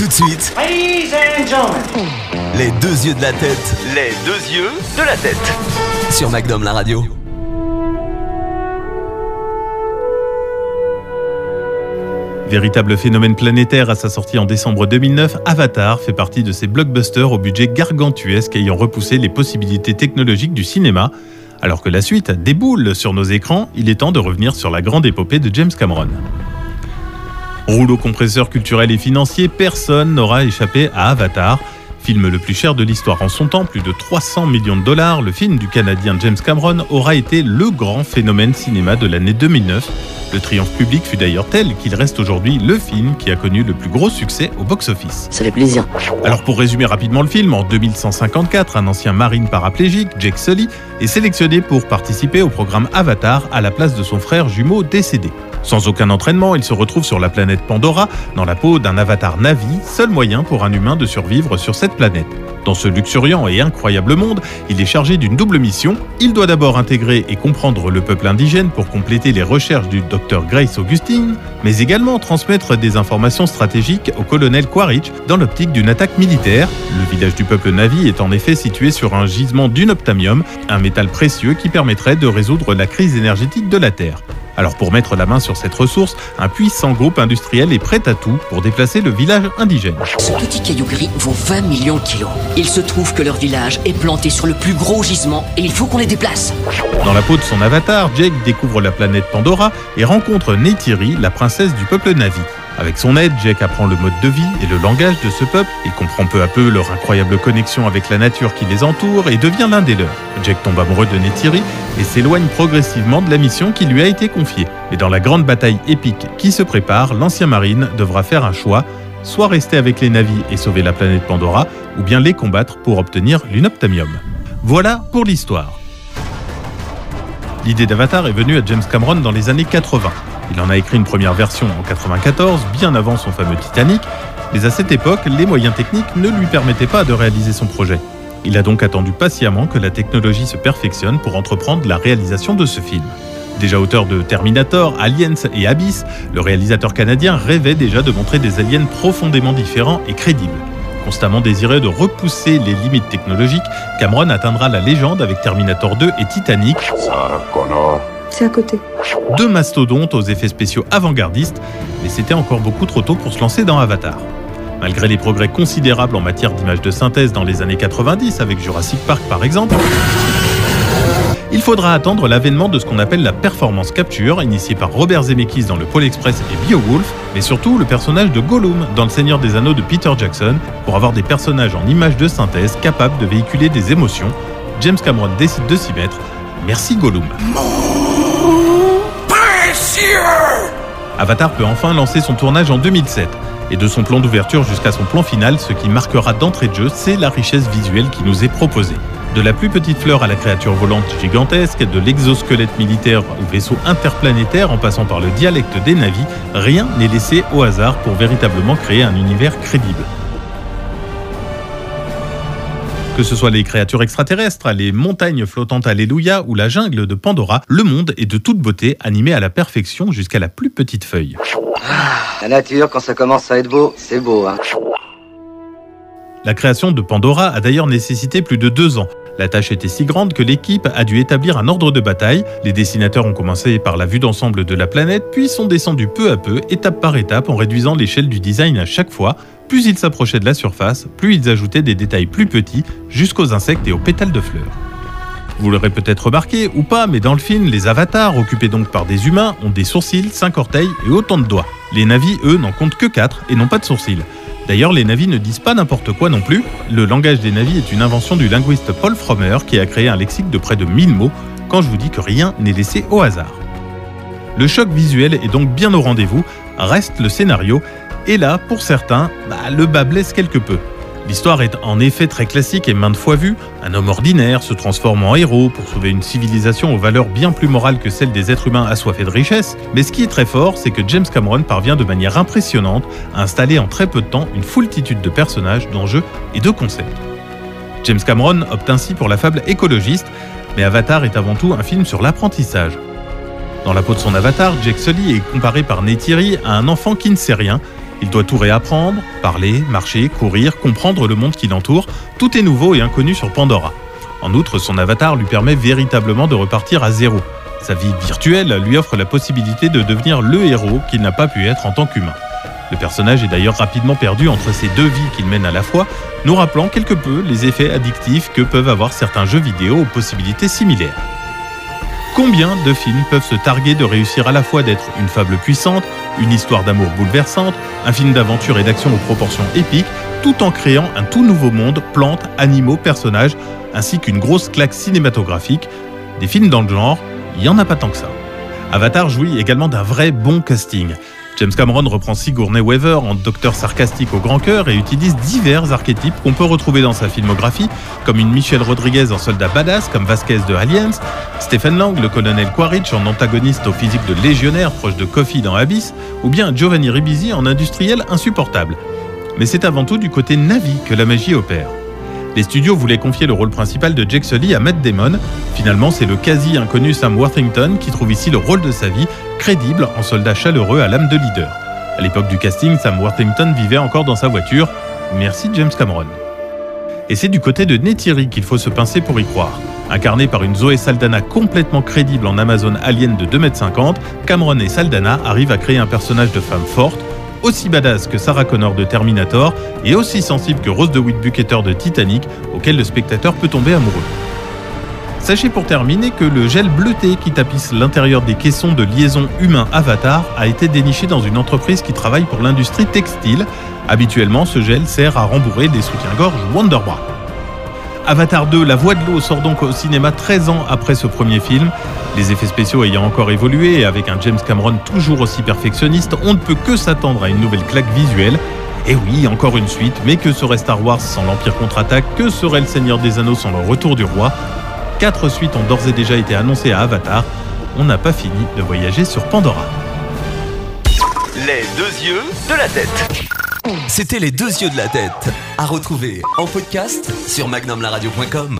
Tout de suite, Ladies and gentlemen. les deux yeux de la tête Les deux yeux de la tête. sur MacDom la radio. Véritable phénomène planétaire à sa sortie en décembre 2009, Avatar fait partie de ces blockbusters au budget gargantuesque ayant repoussé les possibilités technologiques du cinéma. Alors que la suite déboule sur nos écrans, il est temps de revenir sur la grande épopée de James Cameron. Rouleau compresseur culturel et financier, personne n'aura échappé à Avatar. Film le plus cher de l'histoire en son temps, plus de 300 millions de dollars, le film du Canadien James Cameron aura été le grand phénomène cinéma de l'année 2009. Le triomphe public fut d'ailleurs tel qu'il reste aujourd'hui le film qui a connu le plus gros succès au box-office. Ça fait plaisir. Alors pour résumer rapidement le film, en 2154, un ancien marine paraplégique, Jake Sully, est sélectionné pour participer au programme Avatar à la place de son frère jumeau décédé. Sans aucun entraînement, il se retrouve sur la planète Pandora, dans la peau d'un avatar Navi, seul moyen pour un humain de survivre sur cette planète. Dans ce luxuriant et incroyable monde, il est chargé d'une double mission. Il doit d'abord intégrer et comprendre le peuple indigène pour compléter les recherches du docteur Grace Augustine, mais également transmettre des informations stratégiques au colonel Quaritch dans l'optique d'une attaque militaire. Le village du peuple Navi est en effet situé sur un gisement d'unoptamium, un métal précieux qui permettrait de résoudre la crise énergétique de la Terre. Alors pour mettre la main sur cette ressource, un puissant groupe industriel est prêt à tout pour déplacer le village indigène. Ce petit caillou gris vaut 20 millions de kilos. Il se trouve que leur village est planté sur le plus gros gisement et il faut qu'on les déplace. Dans la peau de son avatar, Jake découvre la planète Pandora et rencontre Neytiri, la princesse du peuple Navi. Avec son aide, Jake apprend le mode de vie et le langage de ce peuple. Il comprend peu à peu leur incroyable connexion avec la nature qui les entoure et devient l'un des leurs. Jake tombe amoureux de Neytiri et s'éloigne progressivement de la mission qui lui a été confiée. Mais dans la grande bataille épique qui se prépare, l'ancien marine devra faire un choix soit rester avec les navis et sauver la planète Pandora, ou bien les combattre pour obtenir l'unoptamium. Voilà pour l'histoire. L'idée d'Avatar est venue à James Cameron dans les années 80. Il en a écrit une première version en 94, bien avant son fameux Titanic, mais à cette époque, les moyens techniques ne lui permettaient pas de réaliser son projet. Il a donc attendu patiemment que la technologie se perfectionne pour entreprendre la réalisation de ce film. Déjà auteur de Terminator, Aliens et Abyss, le réalisateur canadien rêvait déjà de montrer des aliens profondément différents et crédibles. Constamment désireux de repousser les limites technologiques, Cameron atteindra la légende avec Terminator 2 et Titanic, C'est à côté. deux mastodontes aux effets spéciaux avant-gardistes, mais c'était encore beaucoup trop tôt pour se lancer dans Avatar. Malgré les progrès considérables en matière d'images de synthèse dans les années 90 avec Jurassic Park par exemple, il faudra attendre l'avènement de ce qu'on appelle la performance capture, initiée par Robert Zemeckis dans le Pôle Express et Beowulf, mais surtout le personnage de Gollum dans Le Seigneur des Anneaux de Peter Jackson, pour avoir des personnages en images de synthèse capables de véhiculer des émotions. James Cameron décide de s'y mettre. Merci Gollum. Avatar peut enfin lancer son tournage en 2007. Et de son plan d'ouverture jusqu'à son plan final, ce qui marquera d'entrée de jeu, c'est la richesse visuelle qui nous est proposée. De la plus petite fleur à la créature volante gigantesque, de l'exosquelette militaire au vaisseau interplanétaire en passant par le dialecte des navis, rien n'est laissé au hasard pour véritablement créer un univers crédible. Que ce soit les créatures extraterrestres, les montagnes flottantes Alléluia ou la jungle de Pandora, le monde est de toute beauté, animé à la perfection jusqu'à la plus petite feuille. La nature, quand ça commence à être beau, c'est beau, hein. La création de Pandora a d'ailleurs nécessité plus de deux ans. La tâche était si grande que l'équipe a dû établir un ordre de bataille. Les dessinateurs ont commencé par la vue d'ensemble de la planète, puis sont descendus peu à peu, étape par étape, en réduisant l'échelle du design à chaque fois. Plus ils s'approchaient de la surface, plus ils ajoutaient des détails plus petits, jusqu'aux insectes et aux pétales de fleurs. Vous l'aurez peut-être remarqué ou pas, mais dans le film, les avatars, occupés donc par des humains, ont des sourcils, cinq orteils et autant de doigts. Les navis, eux, n'en comptent que quatre et n'ont pas de sourcils. D'ailleurs, les navis ne disent pas n'importe quoi non plus. Le langage des navis est une invention du linguiste Paul Frommer qui a créé un lexique de près de 1000 mots quand je vous dis que rien n'est laissé au hasard. Le choc visuel est donc bien au rendez-vous, reste le scénario, et là, pour certains, bah, le bas blesse quelque peu. L'histoire est en effet très classique et maintes fois vue. Un homme ordinaire se transforme en héros pour sauver une civilisation aux valeurs bien plus morales que celles des êtres humains assoiffés de richesse. Mais ce qui est très fort, c'est que James Cameron parvient de manière impressionnante à installer en très peu de temps une foultitude de personnages, d'enjeux et de concepts. James Cameron opte ainsi pour la fable écologiste, mais Avatar est avant tout un film sur l'apprentissage. Dans la peau de son avatar, Jake Sully est comparé par Neytiri à un enfant qui ne sait rien, Il doit tout réapprendre, parler, marcher, courir, comprendre le monde qui l'entoure. Tout est nouveau et inconnu sur Pandora. En outre, son avatar lui permet véritablement de repartir à zéro. Sa vie virtuelle lui offre la possibilité de devenir le héros qu'il n'a pas pu être en tant qu'humain. Le personnage est d'ailleurs rapidement perdu entre ces deux vies qu'il mène à la fois, nous rappelant quelque peu les effets addictifs que peuvent avoir certains jeux vidéo aux possibilités similaires. Combien de films peuvent se targuer de réussir à la fois d'être une fable puissante, une histoire d'amour bouleversante, un film d'aventure et d'action aux proportions épiques, tout en créant un tout nouveau monde, plantes, animaux, personnages, ainsi qu'une grosse claque cinématographique? Des films dans le genre, il n'y en a pas tant que ça. Avatar jouit également d'un vrai bon casting. James Cameron reprend Sigourney Weaver en docteur sarcastique au grand cœur et utilise divers archétypes qu'on peut retrouver dans sa filmographie, comme une Michelle Rodriguez en soldat badass, comme Vasquez de Aliens, Stephen Lang, le colonel Quaritch en antagoniste au physique de légionnaire proche de Coffee dans Abyss, ou bien Giovanni Ribisi en industriel insupportable. Mais c'est avant tout du côté Navi que la magie opère. Les studios voulaient confier le rôle principal de Jake Sully à Matt Damon. Finalement, c'est le quasi inconnu Sam Worthington qui trouve ici le rôle de sa vie, crédible en soldat chaleureux à l'âme de leader. À l'époque du casting, Sam Worthington vivait encore dans sa voiture. Merci James Cameron. Et c'est du côté de Neytiri qu'il faut se pincer pour y croire. Incarné par une Zoé Saldana complètement crédible en Amazon Alien de 2m50, Cameron et Saldana arrivent à créer un personnage de femme forte, aussi badass que Sarah Connor de Terminator et aussi sensible que Rose de Bucketer de Titanic, auquel le spectateur peut tomber amoureux. Sachez pour terminer que le gel bleuté qui tapisse l'intérieur des caissons de liaison humain-avatar a été déniché dans une entreprise qui travaille pour l'industrie textile. Habituellement, ce gel sert à rembourrer des soutiens-gorge Wonderbra. Avatar 2, La Voix de l'eau sort donc au cinéma 13 ans après ce premier film. Les effets spéciaux ayant encore évolué et avec un James Cameron toujours aussi perfectionniste, on ne peut que s'attendre à une nouvelle claque visuelle. Et oui, encore une suite, mais que serait Star Wars sans l'Empire contre-attaque? Que serait Le Seigneur des Anneaux sans le retour du roi? Quatre suites ont d'ores et déjà été annoncées à Avatar. On n'a pas fini de voyager sur Pandora. Les deux yeux de la tête. C'était les deux yeux de la tête. À retrouver en podcast sur magnumlaradio.com.